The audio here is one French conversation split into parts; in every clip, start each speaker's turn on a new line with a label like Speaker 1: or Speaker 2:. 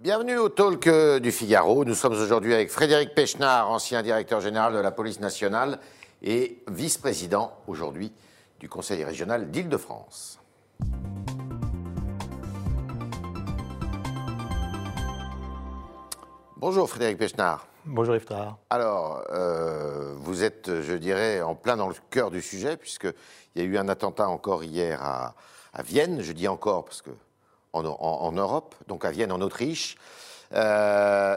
Speaker 1: Bienvenue au Talk euh, du Figaro. Nous sommes aujourd'hui avec Frédéric Pechnard, ancien directeur général de la police nationale et vice-président aujourd'hui du Conseil régional d'Île-de-France. Bonjour Frédéric Pechnard.
Speaker 2: Bonjour Iftar.
Speaker 1: Alors, euh, vous êtes, je dirais, en plein dans le cœur du sujet, puisqu'il y a eu un attentat encore hier à, à Vienne. Je dis encore parce que en, Europe, donc à Vienne, en Autriche. Euh,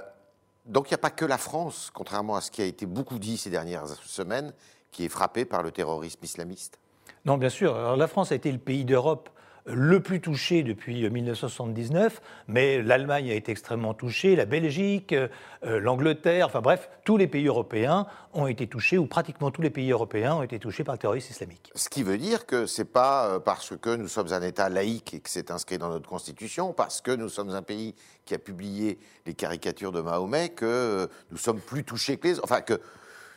Speaker 1: donc il n'y a pas que la France, contrairement à ce qui a été beaucoup dit ces dernières semaines, qui est frappée par le terrorisme islamiste.
Speaker 2: Non, bien sûr. Alors, la France a été le pays d'Europe le plus touché depuis 1979, mais l'Allemagne a été extrêmement touchée, la Belgique, euh, euh, l'Angleterre, enfin bref, tous les pays européens ont été touchés, ou pratiquement tous les pays européens ont été touchés par le terrorisme islamique.
Speaker 1: Ce qui veut dire que ce n'est pas euh, parce que nous sommes un État laïque et que c'est inscrit dans notre Constitution, parce que nous sommes un pays qui a publié les caricatures de Mahomet, que euh, nous sommes plus touchés que les Enfin, que,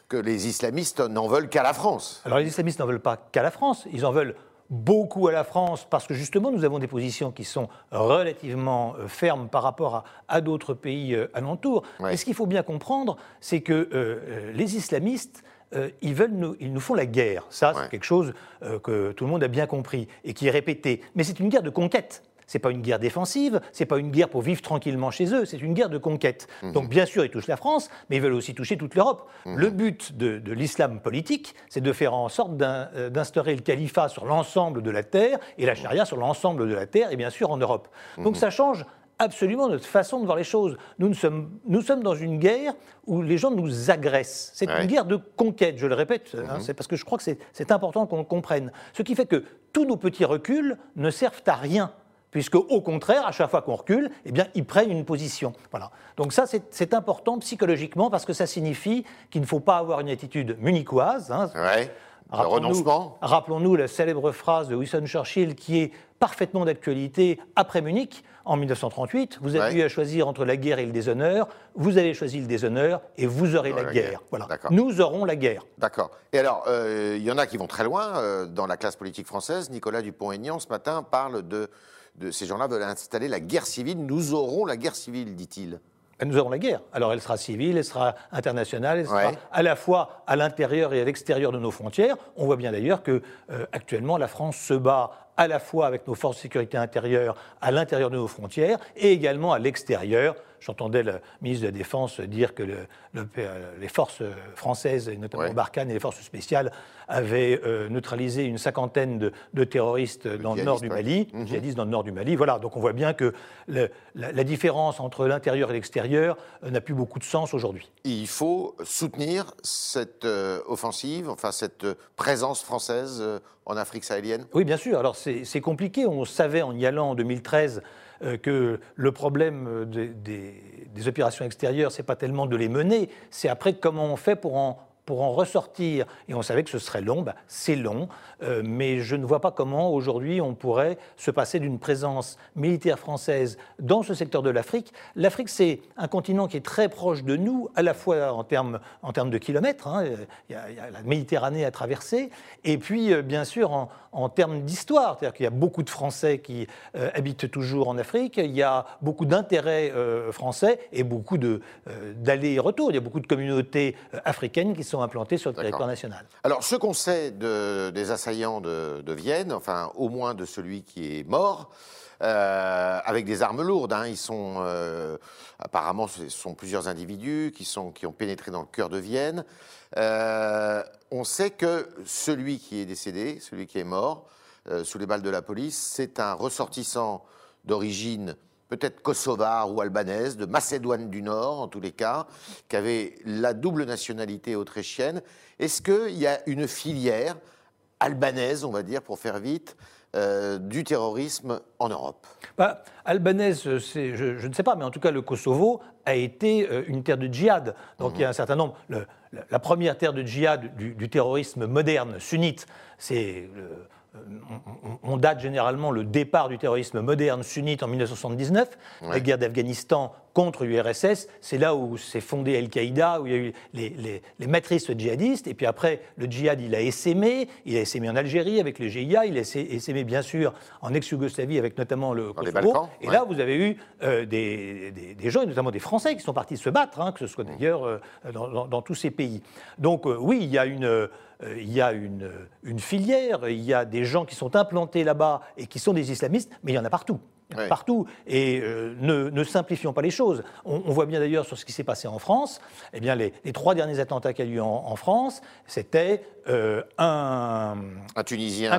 Speaker 1: que les islamistes n'en veulent qu'à la France.
Speaker 2: Alors les islamistes n'en veulent pas qu'à la France, ils en veulent beaucoup à la France parce que justement nous avons des positions qui sont relativement euh, fermes par rapport à, à d'autres pays euh, alentours.
Speaker 1: Ouais.
Speaker 2: Et ce qu'il faut bien comprendre, c'est que euh, euh, les islamistes, euh, ils, veulent nous, ils nous font la guerre. Ça,
Speaker 1: Ouais.
Speaker 2: c'est quelque chose euh, que tout le monde a bien compris et qui est répété. Mais c'est une guerre de conquête. C'est pas une guerre défensive, c'est pas une guerre pour vivre tranquillement chez eux, c'est une guerre de conquête. Donc bien sûr, ils touchent la France, mais ils veulent aussi toucher toute l'Europe. Le but de, de l'islam politique, c'est de faire en sorte euh, d'instaurer le califat sur l'ensemble de la terre et la charia sur l'ensemble de la terre et bien sûr en Europe. Donc ça change absolument notre façon de voir les choses. Nous, ne sommes, nous sommes dans une guerre où les gens nous agressent. C'est
Speaker 1: Ouais.
Speaker 2: une guerre de conquête, je le répète, hein, c'est parce que je crois que c'est- c'est important qu'on le comprenne. Ce qui fait que tous nos petits reculs ne servent à rien. Puisque, au contraire, à chaque fois qu'on recule, eh bien, ils prennent une position. Voilà. Donc ça, c'est important psychologiquement parce que ça signifie qu'il ne faut pas avoir une attitude munichoise. hein.
Speaker 1: Ouais. Le
Speaker 2: Rappelons-nous-
Speaker 1: renoncement.
Speaker 2: Rappelons-nous la célèbre phrase de Winston Churchill qui est parfaitement d'actualité après Munich en 1938. Vous avez
Speaker 1: Ouais.
Speaker 2: eu à choisir entre la guerre et le déshonneur. Vous avez choisi le déshonneur et vous aurez la, guerre.
Speaker 1: guerre.
Speaker 2: Voilà.
Speaker 1: D'accord.
Speaker 2: Nous aurons la guerre.
Speaker 1: D'accord. Et alors, euh, il y en a qui vont très loin. euh, dans la classe politique française, Nicolas Dupont-Aignan, ce matin, parle de, de ces gens-là veulent installer la guerre civile. Nous aurons la guerre civile, dit-il.
Speaker 2: Ben, Nous aurons la guerre. Alors elle sera civile, elle sera internationale, elle sera
Speaker 1: Ouais.
Speaker 2: à la fois à l'intérieur et à l'extérieur de nos frontières. On voit bien d'ailleurs que euh, actuellement la France se bat à la fois avec nos forces de sécurité intérieure à l'intérieur de nos frontières et également à l'extérieur. J'entendais le ministre de la Défense dire que le- le- euh, les forces françaises, et notamment
Speaker 1: Ouais.
Speaker 2: Barkhane et les forces spéciales, avaient euh, neutralisé une cinquantaine de, de terroristes dans le nord du. Mali, djihadistes dans le nord du Mali. Voilà, donc on voit bien que la, la différence entre l'intérieur et l'extérieur euh, n'a plus beaucoup de sens aujourd'hui.
Speaker 1: Il faut soutenir cette euh, offensive, enfin cette présence française en Afrique sahélienne?
Speaker 2: Oui, bien sûr. Alors c'est compliqué. On savait en y allant en 2013 euh, que le problème euh, des, des- des opérations extérieures, c'est pas tellement de les mener, c'est après comment on fait pour en pour en ressortir, et on savait que ce serait long, bah, c'est long, euh, mais je ne vois pas comment aujourd'hui on pourrait se passer d'une présence militaire française dans ce secteur de l'Afrique. L'Afrique, c'est un continent qui est très proche de nous, à la fois en termes, en termes de kilomètres, hein, il y, a- la Méditerranée à traverser, et puis euh, bien sûr en, en termes d'histoire, c'est-à-dire qu'il y a beaucoup de Français qui euh, habitent toujours en Afrique, il y a beaucoup d'intérêts français et beaucoup d'allers et retours, il y a beaucoup de communautés africaines qui sont implantées sur le territoire national.
Speaker 1: Alors, ce qu'on sait de- des assaillants de, de Vienne, enfin, au moins de celui qui est mort, euh, avec des armes lourdes, hein, ils sont euh, apparemment, ce sont plusieurs individus qui, sont, qui ont pénétré dans le cœur de Vienne. Euh, on sait que celui qui est décédé, celui qui est mort, sous les balles de la police, c'est un ressortissant d'origine peut-être kosovare ou albanaise, de Macédoine du Nord en tous les cas, qui avait la double nationalité autrichienne. Est-ce qu'il y a une filière albanaise, on va dire, pour faire vite, euh, du terrorisme en Europe?
Speaker 2: Bah, albanaise, je, ne sais pas, mais en tout cas, le Kosovo a été euh, une terre de djihad. Donc il y a un certain nombre. la, première terre de djihad du, terrorisme moderne, sunnite, c'est. On, on- date généralement le départ du terrorisme moderne sunnite en 1979. La guerre d'Afghanistan contre l'URSS. C'est là où s'est fondé Al-Qaïda, où il y a eu les, les, matrices djihadistes. Et puis après, le djihad, il a essaimé. Il a essaimé en Algérie avec le GIA. Il a essaimé, bien sûr, en ex-Yougoslavie avec notamment le Kosovo. et là, vous avez eu euh, des, des, gens, et notamment des Français, qui sont partis se battre, hein, que ce soit d'ailleurs euh, dans, dans, tous ces pays. Donc euh, oui, il y a une il y a une, une, filière, il y a des gens qui sont implantés là-bas et qui sont des islamistes, mais il y en a partout partout. Et euh, ne, simplifions pas les choses. On, voit bien d'ailleurs sur ce qui s'est passé en France. Eh bien, les, trois derniers attentats qu'il y a eu en, France, c'était euh, un,
Speaker 1: un Tunisien,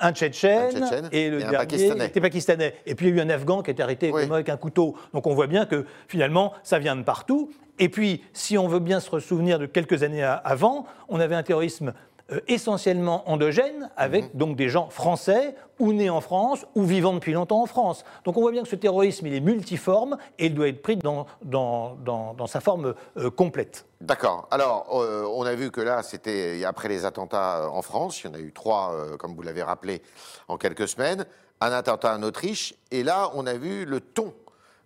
Speaker 1: un,
Speaker 2: Tchétchène, et le dernier pakistanais. était pakistanais. Et puis il y a eu un Afghan qui a été arrêté avec un couteau. Donc on voit bien que finalement, ça vient de partout. Et puis, si on veut bien se ressouvenir de quelques années avant, on avait un terrorisme euh, essentiellement endogène, avec mhm. donc des gens français, ou nés en France, ou vivant depuis longtemps en France. Donc on voit bien que ce terrorisme, il est multiforme, et il doit être pris dans, dans, dans, sa forme euh, complète.
Speaker 1: D'accord. Alors, euh, on a vu que là, c'était après les attentats en France, il y en a eu trois, comme vous l'avez rappelé, en quelques semaines, un attentat en Autriche, et là, on a vu le ton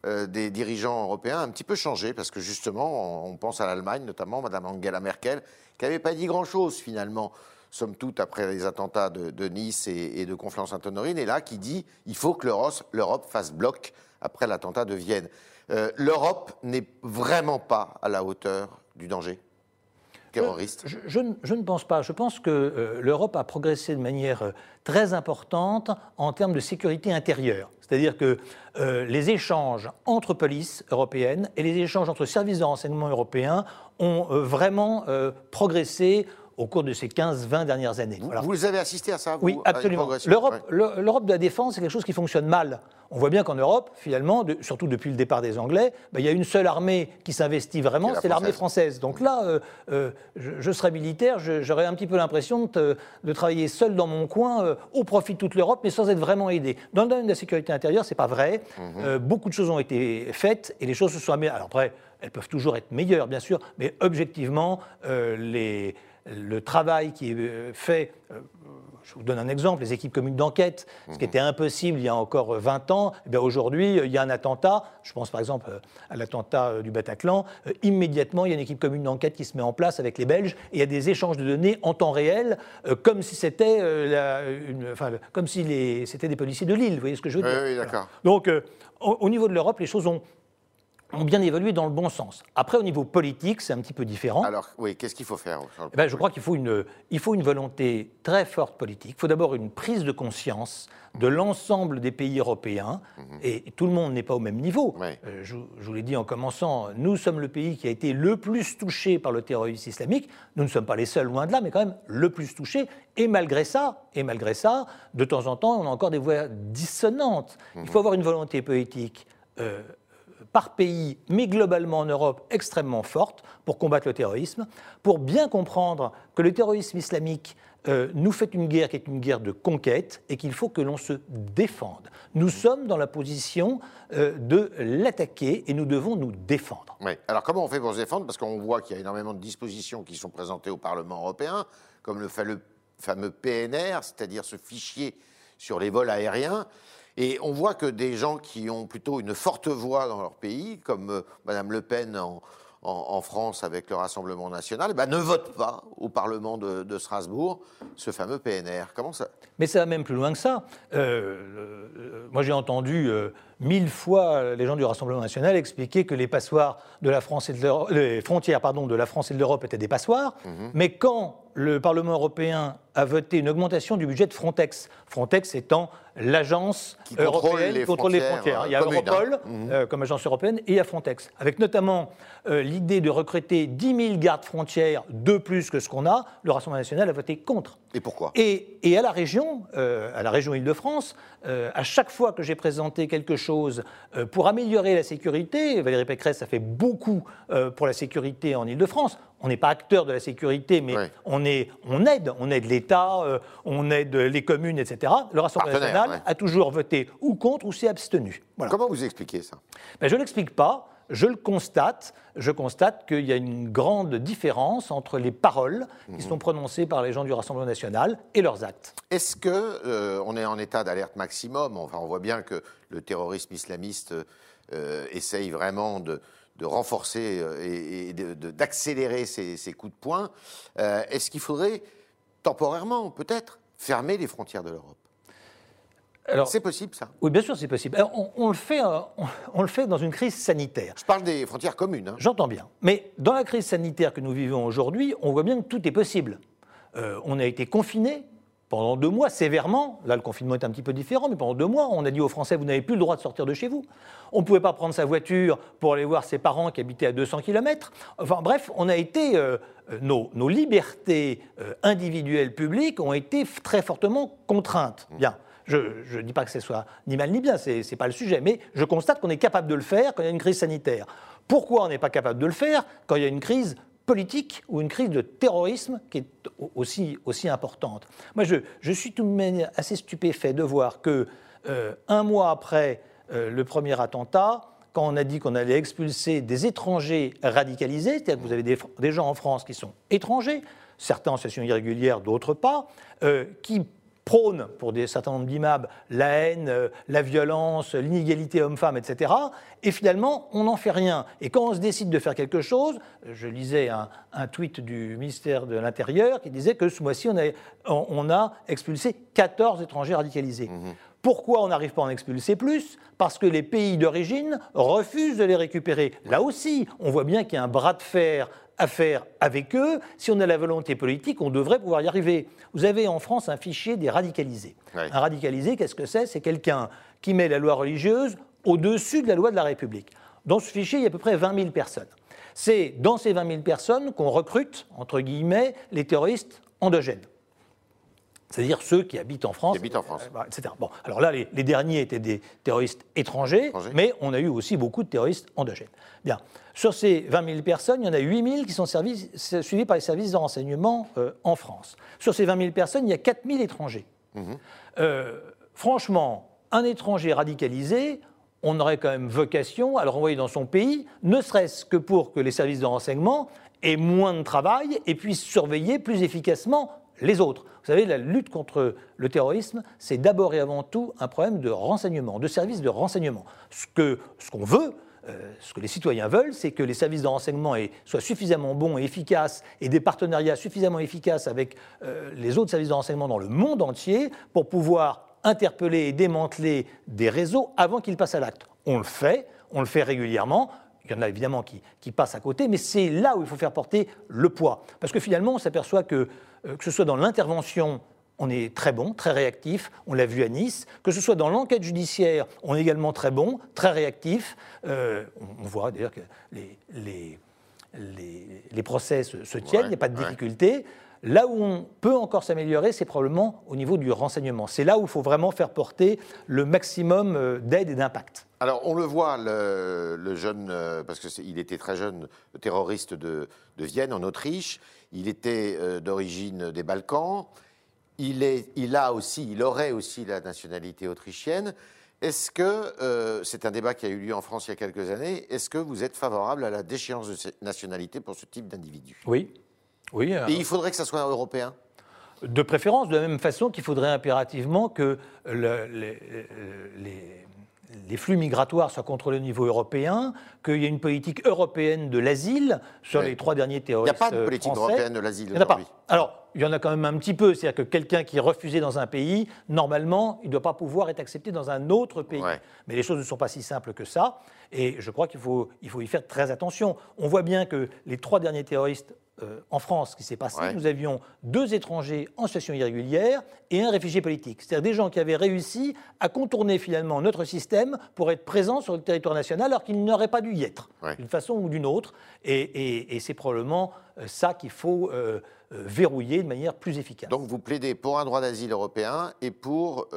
Speaker 1: des dirigeants européens un petit peu changer, parce que justement, on pense à l'Allemagne, notamment Mme Angela Merkel, qui n'avait pas dit grand-chose finalement, somme toute, après les attentats de, Nice et, de Conflans-Sainte-Honorine, et là qui dit il faut que l'Europe fasse bloc après l'attentat de Vienne. Euh, L'Europe n'est vraiment pas à la hauteur du danger terroriste
Speaker 2: je, ne pense pas. Je pense que euh, l'Europe a progressé de manière euh, très importante en termes de sécurité intérieure. C'est-à-dire que les échanges entre polices européennes et les échanges entre services de renseignement européens ont euh, vraiment euh, progressé au cours de ces 15-20 dernières années.
Speaker 1: Vous, vous, avez assisté à ça vous,
Speaker 2: Oui, absolument. L'Europe de la défense, c'est quelque chose qui fonctionne mal. On voit bien qu'en Europe, finalement, surtout depuis le départ des Anglais, bah, il y a une seule armée qui s'investit vraiment, c'est l'armée française. Donc là, euh, je, serais militaire, j'aurais un petit peu l'impression de, travailler seul dans mon coin au profit de toute l'Europe, mais sans être vraiment aidé. Dans le domaine de la sécurité intérieure, c'est pas vrai. Mhm. beaucoup de choses ont été faites et les choses se sont améliorées. Alors après, elles peuvent toujours être meilleures, bien sûr, mais objectivement, euh, le travail qui est euh, fait, euh, je vous donne un exemple, les équipes communes d'enquête, ce qui mhm. était impossible il y a encore 20 ans, eh aujourd'hui, il y a un attentat, je pense par exemple à l'attentat du Bataclan, immédiatement, il y a une équipe commune d'enquête qui se met en place avec les Belges, et il y a des échanges de données en temps réel, comme si c'était comme si c'était des policiers de Lille, vous voyez ce que je veux dire
Speaker 1: Oui, d'accord.
Speaker 2: Donc, au niveau de l'Europe, les choses ont ont bien évolué dans le bon sens. Après, au niveau politique, c'est un petit peu différent.
Speaker 1: Alors, oui, qu'est-ce qu'il faut faire
Speaker 2: eh ben, Je crois qu'il faut une, il faut une volonté très forte politique. Il faut d'abord une prise de conscience de l'ensemble des pays européens, mhm. et, tout le monde n'est pas au même niveau. Euh, je, vous l'ai dit en commençant, nous sommes le pays qui a été le plus touché par le terrorisme islamique. Nous ne sommes pas les seuls, loin de là, mais quand même le plus touché. Et malgré ça, et malgré ça, de temps en temps, on a encore des voix dissonantes. Il faut avoir une volonté politique. Euh, par pays, mais globalement en Europe, extrêmement forte pour combattre le terrorisme, pour bien comprendre que le terrorisme islamique euh, nous fait une guerre qui est une guerre de conquête et qu'il faut que l'on se défende. Nous sommes dans la position euh, de l'attaquer et nous devons nous défendre.
Speaker 1: Oui. Alors comment on fait pour se défendre? Parce qu'on voit qu'il y a énormément de dispositions qui sont présentées au Parlement européen, comme le fameux PNR, c'est-à-dire ce fichier sur les vols aériens. Et on voit que des gens qui ont plutôt une forte voix dans leur pays, comme euh, Mme Le Pen en, France avec le Rassemblement national, bah, ne votent pas au Parlement de, Strasbourg ce fameux PNR. Comment ça?
Speaker 2: Mais ça va même plus loin que ça. Euh, moi, j'ai entendu euh, mille fois les gens du Rassemblement national expliquer que les passoires de la France et de les frontières pardon, de la France et de l'Europe étaient des passoires. Mhm. Mais quand le Parlement européen a voté une augmentation du budget de Frontex, Frontex étant l'agence européenne qui contrôle les frontières. Il y a Europol mhm. euh, comme agence européenne et il y a Frontex, avec notamment euh, l'idée de recruter 10 000 gardes frontières de plus que ce qu'on a. Le Rassemblement national a voté contre.
Speaker 1: Et pourquoi?
Speaker 2: Et, et, à la région, euh, à la région Île-de-France, à chaque fois que j'ai présenté quelque chose pour améliorer la sécurité, Valérie Pécresse a fait beaucoup pour la sécurité en Île-de-France. On n'est pas acteur de la sécurité, mais on, est, on aide, on aide l'État, on aide les communes, etc. Le Rassemblement national a toujours voté ou contre ou s'est abstenu.
Speaker 1: Comment vous expliquez ça?
Speaker 2: Ben, Je ne l'explique pas. Je le constate. Je constate qu'il y a une grande différence entre les paroles qui mhm. sont prononcées par les gens du Rassemblement national et leurs actes.
Speaker 1: Est-ce que euh, on est en état d'alerte maximum? Enfin, on voit bien que le terrorisme islamiste euh, essaye vraiment de, renforcer euh, et, d'accélérer ses, coups de poing. Est-ce qu'il faudrait temporairement, peut-être, fermer les frontières de l'Europe? C'est possible, ça
Speaker 2: Oui, bien sûr, c'est possible. On, le fait, euh, on, le fait dans une crise sanitaire.
Speaker 1: Je parle des frontières communes. Hein.
Speaker 2: J'entends bien. Mais dans la crise sanitaire que nous vivons aujourd'hui, on voit bien que tout est possible. Euh, on a été confinés pendant deux mois, sévèrement. Là, le confinement est un petit peu différent, mais pendant deux mois, on a dit aux Français, vous n'avez plus le droit de sortir de chez vous. On ne pouvait pas prendre sa voiture pour aller voir ses parents qui habitaient à 200 km. Enfin bref, on a été... Euh, nos, nos, libertés individuelles publiques ont été très fortement contraintes. Bien. Je ne dis pas que ce soit ni mal ni bien, ce n'est pas le sujet, mais je constate qu'on est capable de le faire quand il y a une crise sanitaire. Pourquoi on n'est pas capable de le faire quand il y a une crise politique ou une crise de terrorisme qui est aussi, aussi importante? Moi, je, suis tout de même assez stupéfait de voir que euh, un mois après euh, le premier attentat, quand on a dit qu'on allait expulser des étrangers radicalisés, c'est-à-dire que vous avez des, gens en France qui sont étrangers, certains en situation irrégulière, d'autres pas, euh, qui prône pour des certain nombre d'imams la haine, euh, la violence, l'inégalité homme-femme, etc. Et finalement, on n'en fait rien. Et quand on se décide de faire quelque chose, je lisais un, tweet du ministère de l'Intérieur qui disait que ce mois-ci, on a, on a expulsé 14 étrangers radicalisés. Mmh. Pourquoi on n'arrive pas à en expulser plus? Parce que les pays d'origine refusent de les récupérer. Là aussi, on voit bien qu'il y a un bras de fer à faire avec eux. Si on a la volonté politique, on devrait pouvoir y arriver. Vous avez en France un fichier des radicalisés. Un radicalisé, qu'est-ce que c'est? C'est quelqu'un qui met la loi religieuse au-dessus de la loi de la République. Dans ce fichier, il y a à peu près 20 000 personnes. C'est dans ces 20 000 personnes qu'on recrute, entre guillemets, les terroristes endogènes c'est-à-dire ceux qui habitent en France,
Speaker 1: habitent en France.
Speaker 2: Euh, etc. Bon, alors là, les, derniers étaient des terroristes étrangers, mais on a eu aussi beaucoup de terroristes endogènes. Bien. Sur ces 20 000 personnes, il y en a 8 000 qui sont suivis par les services de renseignement euh, en France. Sur ces 20 000 personnes, il y a 4 000 étrangers. Mhm. Euh, franchement, un étranger radicalisé, on aurait quand même vocation à le renvoyer dans son pays, ne serait-ce que pour que les services de renseignement aient moins de travail et puissent surveiller plus efficacement les autres. Vous savez, la lutte contre le terrorisme, c'est d'abord et avant tout un problème de renseignement, de services de renseignement. Ce qu'on ce qu'on veut, euh, ce que les citoyens veulent, c'est que les services de renseignement soient suffisamment bons et efficaces et des partenariats suffisamment efficaces avec euh, les autres services de renseignement dans le monde entier pour pouvoir interpeller et démanteler des réseaux avant qu'ils passent à l'acte. On le fait, on le fait régulièrement. Il y en a évidemment qui, qui passent à côté, mais c'est là où il faut faire porter le poids. Parce que finalement, on s'aperçoit que que ce soit dans l'intervention, on est très bon, très réactif, on l'a vu à Nice, que ce soit dans l'enquête judiciaire, on est également très bon, très réactif. Euh, on, voit d'ailleurs que les, les, les, procès se, tiennent, il n'y a pas de difficulté. Là où on peut encore s'améliorer, c'est probablement au niveau du renseignement. C'est là où il faut vraiment faire porter le maximum euh, d'aide et d'impact.
Speaker 1: Alors, on le voit, le, jeune, parce qu'il était très jeune, le terroriste de, de Vienne, en Autriche, il était euh, d'origine des Balkans. Il, est, il, a aussi, il aurait aussi la nationalité autrichienne. Est-ce que, euh, c'est un débat qui a eu lieu en France il y a quelques années, est-ce que vous êtes favorable à la déchéance de cette nationalité pour ce type d'individu?
Speaker 2: Oui. Oui
Speaker 1: Et il faudrait que ça soit européen
Speaker 2: De préférence, de la même façon qu'il faudrait impérativement que les, les flux migratoires soient contrôlés au niveau européen, qu'il y ait une politique européenne de l'asile sur les trois derniers terroristes.
Speaker 1: Il n'y a pas de politique européenne de l'asile
Speaker 2: aujourd'hui. Alors, il y en a quand même un petit peu. C'est-à-dire que quelqu'un qui est refusé dans un pays, normalement, il ne doit pas pouvoir être accepté dans un autre pays. Mais les choses ne sont pas si simples que ça. Et je crois qu'il faut, il faut y faire très attention. On voit bien que les trois derniers terroristes euh, en France, ce qui s'est passé, nous avions deux étrangers en situation irrégulière et un réfugié politique. C'est-à-dire des gens qui avaient réussi à contourner finalement notre système pour être présents sur le territoire national alors qu'ils n'auraient pas dû y être, d'une façon ou d'une autre. Et, c'est probablement euh, ça qu'il faut euh, verrouiller de manière plus efficace.
Speaker 1: Donc vous plaidez pour un droit d'asile européen et pour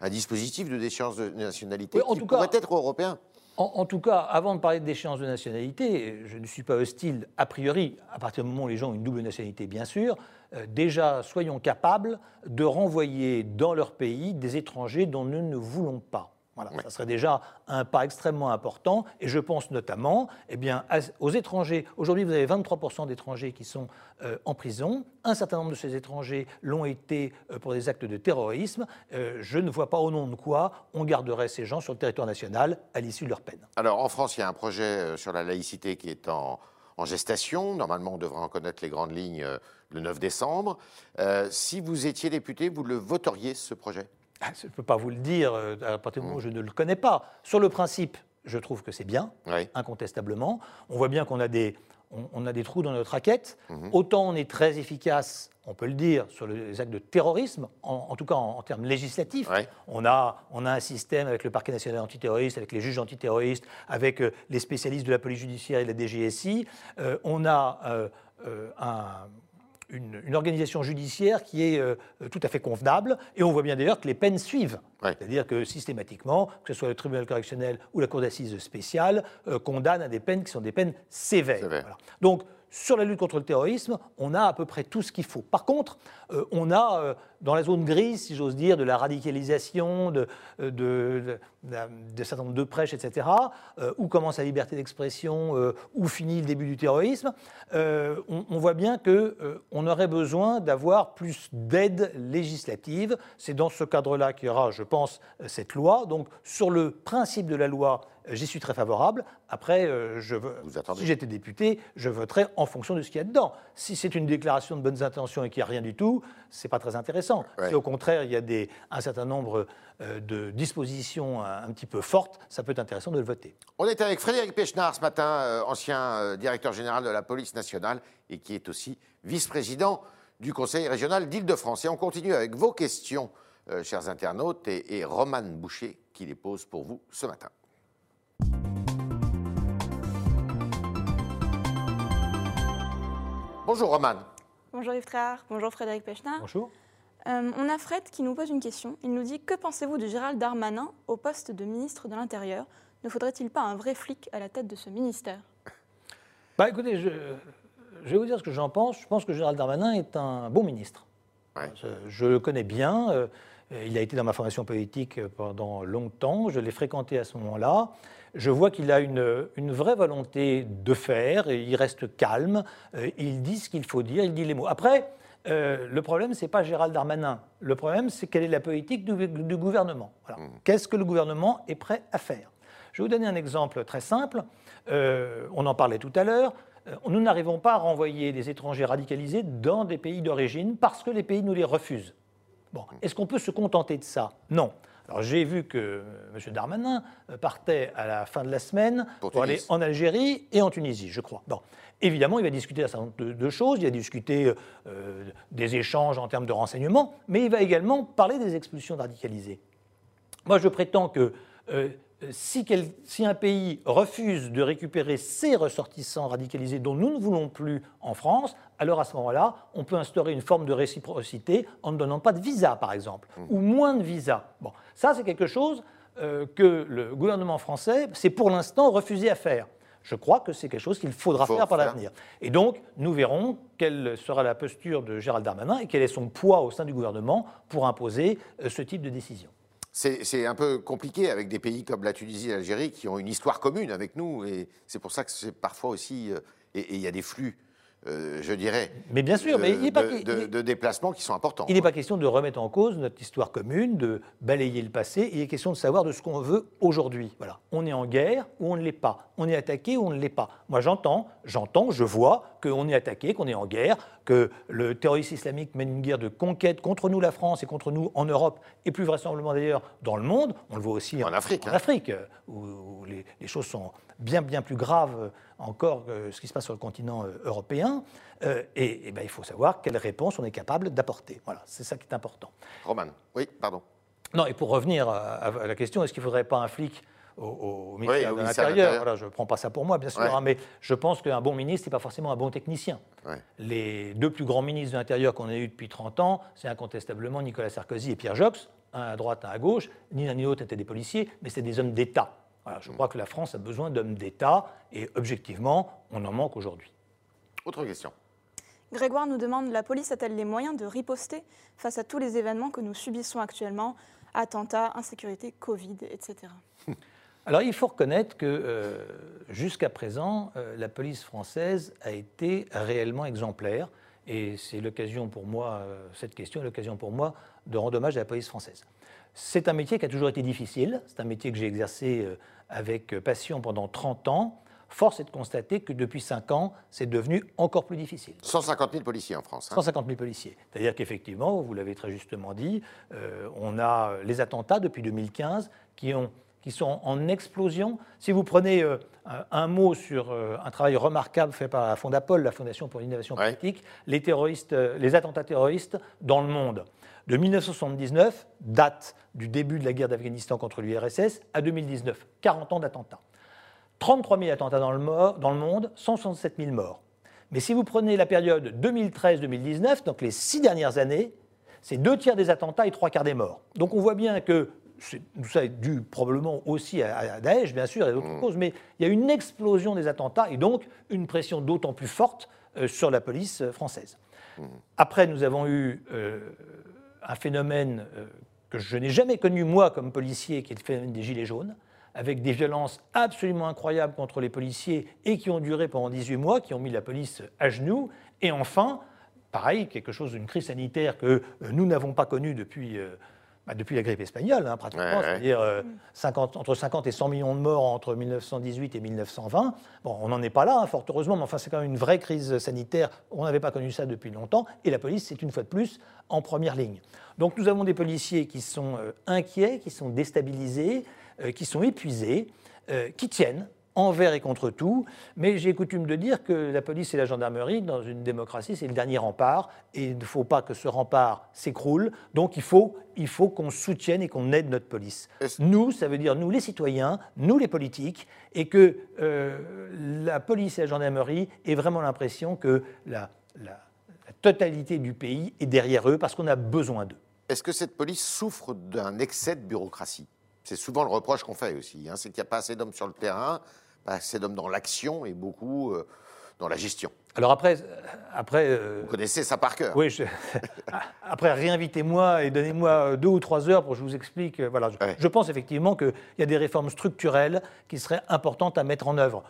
Speaker 1: un dispositif de déchéance de nationalité qui pourrait être européen
Speaker 2: en, tout cas, avant de parler de déchéance de nationalité, je ne suis pas hostile a priori, à partir du moment où les gens ont une double nationalité, bien sûr. Euh, déjà, soyons capables de renvoyer dans leur pays des étrangers dont nous ne voulons pas. Voilà, Ça serait déjà un pas extrêmement important. Et je pense notamment eh bien, aux étrangers. Aujourd'hui, vous avez 23% d'étrangers qui sont euh, en prison. Un certain nombre de ces étrangers l'ont été euh, pour des actes de terrorisme. Euh, je ne vois pas au nom de quoi on garderait ces gens sur le territoire national à l'issue de leur peine.
Speaker 1: Alors, en France, il y a un projet sur la laïcité qui est en, en gestation. Normalement, on devrait en connaître les grandes lignes le 9 décembre. si vous étiez député, vous le voteriez, ce projet?
Speaker 2: Je ne peux pas vous le dire euh, à partir du moment où je ne le connais pas. Sur le principe, je trouve que c'est bien, incontestablement. On voit bien qu'on a des, on, a des trous dans notre raquette. Mhm. Autant on est très efficace, on peut le dire, sur les actes de terrorisme, en, tout cas en, termes législatifs. On, a, on a un système avec le parquet national antiterroriste, avec les juges antiterroristes, avec euh, les spécialistes de la police judiciaire et de la DGSI. Euh, on a un une, organisation judiciaire qui est euh, tout à fait convenable, et on voit bien d'ailleurs que les peines suivent. C'est-à-dire que systématiquement, que ce soit le tribunal correctionnel ou la cour d'assises spéciale, euh, condamnent à des peines qui sont des peines sévères. Donc, sur la lutte contre le terrorisme, on a à peu près tout ce qu'il faut. Par contre, euh, on a euh, dans la zone grise, si j'ose dire, de la radicalisation, de, euh, de, de, certain nombre de prêches, etc., où commence la liberté d'expression, où finit le début du terrorisme, on, on, voit bien qu'on aurait besoin d'avoir plus d'aide législative. C'est dans ce cadre-là qu'il y aura, je pense, cette loi. Donc, sur le principe de la loi, j'y suis très favorable. Après, euh, je si j'étais député, je voterais en fonction de ce qu'il y a dedans. Si c'est une déclaration de bonnes intentions et qu'il n'y a rien du tout, c'est pas très intéressant. Si au contraire, il y a des, un certain nombre euh, de dispositions un, petit peu fortes, ça peut être intéressant de le voter.
Speaker 1: On est avec Frédéric Pechnard ce matin, euh, ancien directeur général de la police nationale et qui est aussi vice-président du Conseil régional d'Île-de-France. Et on continue avec vos questions, chers internautes, et, et Romane Boucher qui les pose pour vous ce matin. Bonjour Roman.
Speaker 3: Bonjour Yves Tréhard, bonjour Frédéric Pechnard.
Speaker 2: Bonjour.
Speaker 3: Euh, on a Fred qui nous pose une question. Il nous dit Que pensez-vous de Gérald Darmanin au poste de ministre de l'Intérieur? Ne faudrait-il pas un vrai flic à la tête de ce ministère?
Speaker 2: Bah écoutez, je, vais vous dire ce que j'en pense. Je pense que Gérald Darmanin est un bon ministre. Je, le connais bien. Euh, il a été dans ma formation politique pendant longtemps. Je l'ai fréquenté à ce moment-là je vois qu'il a une, vraie volonté de faire, et il reste calme, euh, il dit ce qu'il faut dire, il dit les mots. Après, euh, le problème, ce n'est pas Gérald Darmanin. Le problème, c'est quelle est la politique du, gouvernement. Mmh. Qu'est-ce que le gouvernement est prêt à faire? Je vais vous donner un exemple très simple. Euh, on en parlait tout à l'heure. Nous n'arrivons pas à renvoyer des étrangers radicalisés dans des pays d'origine parce que les pays nous les refusent. Bon, mmh. est-ce qu'on peut se contenter de ça? Non. Alors j'ai vu que euh, M. Darmanin euh, partait à la fin de la semaine pour, aller en Algérie et en Tunisie, je crois. Bon. Évidemment, il va discuter un certain nombre de, choses, il va discuter euh, des échanges en termes de renseignements, mais il va également parler des expulsions radicalisées. Moi, je prétends que si, si, un pays refuse de récupérer ses ressortissants radicalisés dont nous ne voulons plus en France, alors à ce moment-là, on peut instaurer une forme de réciprocité en ne donnant pas de visa, par exemple, mmh. ou moins de visa. Bon, ça, c'est quelque chose euh, que le gouvernement français s'est pour l'instant refusé à faire. Je crois que c'est quelque chose qu'il faudra faire par l'avenir. Et donc, nous verrons quelle sera la posture de Gérald Darmanin et quel est son poids au sein du gouvernement pour imposer euh, ce type de décision.
Speaker 1: C'est un peu compliqué avec des pays comme la Tunisie et l'Algérie qui ont une histoire commune avec nous. Et c'est pour ça que c'est parfois aussi. Euh, et il y a des flux euh, je dirais,
Speaker 2: mais bien sûr, mais il
Speaker 1: pas, de, déplacements qui sont importants.
Speaker 2: Il n'est pas question de remettre en cause notre histoire commune, de balayer le passé. Il est question de savoir de ce qu'on veut aujourd'hui. Voilà, on est en guerre ou on ne l'est pas. On est attaqué ou on ne l'est pas. Moi, j'entends, j'entends, je vois qu'on est attaqué, qu'on est en guerre, que le terrorisme islamique mène une guerre de conquête contre nous, la France, et contre nous en Europe, et plus vraisemblablement d'ailleurs dans le monde. On le voit aussi
Speaker 1: en, Afrique,
Speaker 2: en hein. Afrique, où, les, les choses sont bien, bien plus grave encore que ce qui se passe sur le continent euh, européen. Euh, et, ben, il faut savoir quelle réponse on est capable d'apporter. Voilà, c'est ça qui est important.
Speaker 1: Roman, oui, pardon.
Speaker 2: Non, et pour revenir à, la question, est-ce qu'il ne faudrait pas un flic au, ministère de l'Intérieur. Voilà, je ne prends pas ça pour moi, bien sûr, hein, mais je pense qu'un bon ministre, n'est pas forcément un bon technicien. Les deux plus grands ministres de l'Intérieur qu'on a eus depuis 30 ans, c'est incontestablement Nicolas Sarkozy et Pierre Jox, un à droite, un à gauche. Ni l'un ni l'autre étaient des policiers, mais c'était des hommes d'État je crois que la France a besoin d'hommes d'État et objectivement, on en manque aujourd'hui.
Speaker 1: Autre question.
Speaker 3: Grégoire nous demande la police a-t-elle les moyens de riposter face à tous les événements que nous subissons actuellement Attentats, insécurité, Covid, etc.
Speaker 2: Alors il faut reconnaître que euh, jusqu'à présent, euh, la police française a été réellement exemplaire. Et c'est l'occasion pour moi, euh, cette question est l'occasion pour moi de rendre hommage à la police française. C'est un métier qui a toujours été difficile, c'est un métier que j'ai exercé avec passion pendant 30 ans. Force est de constater que depuis 5 ans, c'est devenu encore plus difficile.
Speaker 1: 150 000 policiers en France.
Speaker 2: Hein. 150 000 policiers. C'est-à-dire qu'effectivement, vous l'avez très justement dit, on a les attentats depuis 2015 qui ont qui sont en explosion. Si vous prenez euh, un mot sur euh, un travail remarquable fait par la Fondapol, la Fondation pour l'innovation politique, les, terroristes, euh, les attentats terroristes dans le monde. De 1979, date du début de la guerre d'Afghanistan contre l'URSS, à 2019, 40 ans d'attentats. 33 000 attentats dans le, dans le monde, 167 000 morts. Mais si vous prenez la période 2013-2019, donc les six dernières années, c'est deux tiers des attentats et trois quarts des morts. Donc on voit bien que ça est dû probablement aussi à, Daesh, bien sûr, et à d'autres mm. causes, mais il y a une explosion des attentats et donc une pression d'autant plus forte euh, sur la police euh, française. Mm. Après, nous avons eu euh, un phénomène que je n'ai jamais connu, moi, comme policier, qui est le phénomène des Gilets jaunes, avec des violences absolument incroyables contre les policiers et qui ont duré pendant 18 mois, qui ont mis la police à genoux. Et enfin, pareil, quelque chose, une crise sanitaire que nous n'avons pas connue depuis bah, depuis la grippe espagnole, hein, pratiquement, c'est-à-dire euh, entre 50 et 100 millions de morts entre 1918 et 1920. Bon, on n'en est pas là, hein, fort heureusement, mais enfin, c'est quand même une vraie crise sanitaire. On n'avait pas connu ça depuis longtemps, et la police, c'est une fois de plus en première ligne. Donc nous avons des policiers qui sont euh, inquiets, qui sont déstabilisés, euh, qui sont épuisés, qui tiennent, envers et contre tout, mais j'ai coutume de dire que la police et la gendarmerie, dans une démocratie, c'est le dernier rempart, et il ne faut pas que ce rempart s'écroule, donc il faut, il faut qu'on soutienne et qu'on aide notre police. Nous, ça veut dire nous les citoyens, nous les politiques, et que euh, la police et la gendarmerie aient vraiment l'impression que la, la totalité du pays est derrière eux, parce qu'on a besoin d'eux.
Speaker 1: Est-ce que cette police souffre d'un excès de bureaucratie? C'est souvent le reproche qu'on fait aussi, hein, c'est qu'il n'y a pas assez d'hommes sur le terrain, assez d'hommes dans l'action et beaucoup euh, dans la gestion.
Speaker 2: Alors après, euh, après
Speaker 1: euh, vous connaissez ça par cœur.
Speaker 2: Oui. après, réinvitez-moi et donnez-moi deux ou trois heures pour que je vous explique. Voilà, je, pense effectivement qu'il y a des réformes structurelles qui seraient importantes à mettre en œuvre.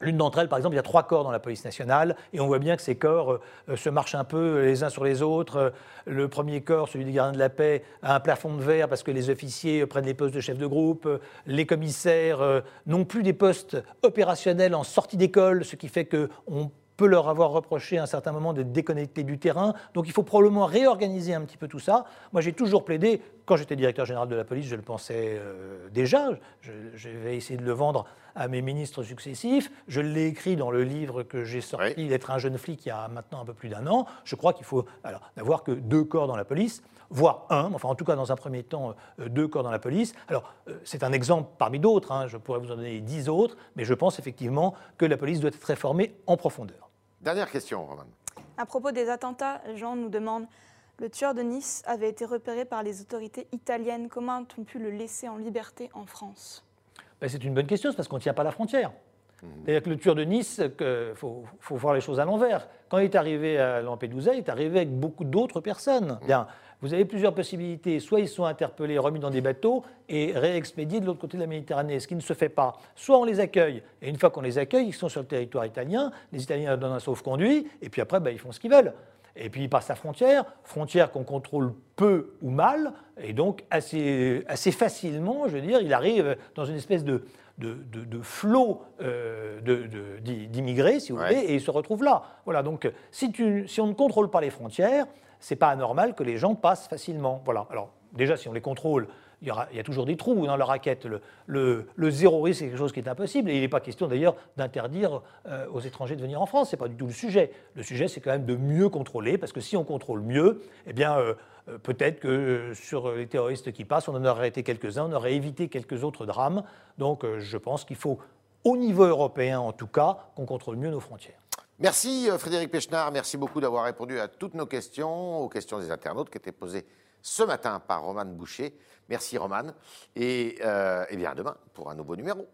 Speaker 2: L'une d'entre elles, par exemple, il y a trois corps dans la police nationale, et on voit bien que ces corps euh, euh, se marchent un peu les uns sur les autres. Euh, le premier corps, celui des gardiens de la paix, a un plafond de verre parce que les officiers prennent les postes de chef de groupe. Les commissaires n'ont plus des postes opérationnels en sortie d'école, ce qui fait qu'on peut leur avoir reproché à un certain moment d'être déconnectés du terrain. Donc il faut probablement réorganiser un petit peu tout ça. Moi j'ai toujours plaidé, quand j'étais directeur général de la police, je le pensais euh, déjà, je, vais essayer de le vendre à mes ministres successifs. Je l'ai écrit dans le livre que j'ai sorti, D'être un jeune flic, il y a maintenant un peu plus d'un an. Je crois qu'il faut n'avoir que deux corps dans la police voire un, enfin en tout cas dans un premier temps euh, deux corps dans la police. Alors euh, c'est un exemple parmi d'autres, hein. je pourrais vous en donner dix autres, mais je pense effectivement que la police doit être réformée en profondeur.
Speaker 1: Dernière question, Roman.
Speaker 3: À propos des attentats, Jean nous demande le tueur de Nice avait été repéré par les autorités italiennes. Comment a-t-on pu le laisser en liberté en France?
Speaker 2: Ben, C'est une bonne question, c'est parce qu'on ne tient pas la frontière. Mmh. C'est-à-dire que le tueur de Nice, il faut, voir les choses à l'envers. Quand il est arrivé à Lampedusa, il est arrivé avec beaucoup d'autres personnes. Mmh. Bien, vous avez plusieurs possibilités. Soit ils sont interpellés, remis dans des bateaux et réexpédiés de l'autre côté de la Méditerranée, ce qui ne se fait pas. Soit on les accueille, et une fois qu'on les accueille, ils sont sur le territoire italien, les Italiens leur donnent un sauf-conduit, et puis après, ben, ils font ce qu'ils veulent. Et puis ils passent la frontière, frontière qu'on contrôle peu ou mal, et donc assez, assez facilement, je veux dire, il arrive dans une espèce de, de, de, flot euh, d'immigrés, si vous voulez, et il se retrouve là. Voilà, donc si, tu, si on ne contrôle pas les frontières, c'est pas anormal que les gens passent facilement. Voilà. Alors déjà, si on les contrôle, il y, a toujours des trous dans la raquette. Le, zéro risque, c'est quelque chose qui est impossible. Et il n'est pas question d'ailleurs d'interdire euh, aux étrangers de venir en France. Ce n'est pas du tout le sujet. Le sujet, c'est quand même de mieux contrôler, parce que si on contrôle mieux, eh bien, euh, euh, peut-être que sur les terroristes qui passent, on en aurait été quelques-uns, on aurait évité quelques autres drames. Donc je pense qu'il faut, au niveau européen en tout cas, qu'on contrôle mieux nos frontières.
Speaker 1: Merci euh, Frédéric Pechnard, merci beaucoup d'avoir répondu à toutes nos questions, aux questions des internautes qui étaient posées ce matin par Roman Boucher. Merci Roman, euh, et, bien à demain pour un nouveau numéro.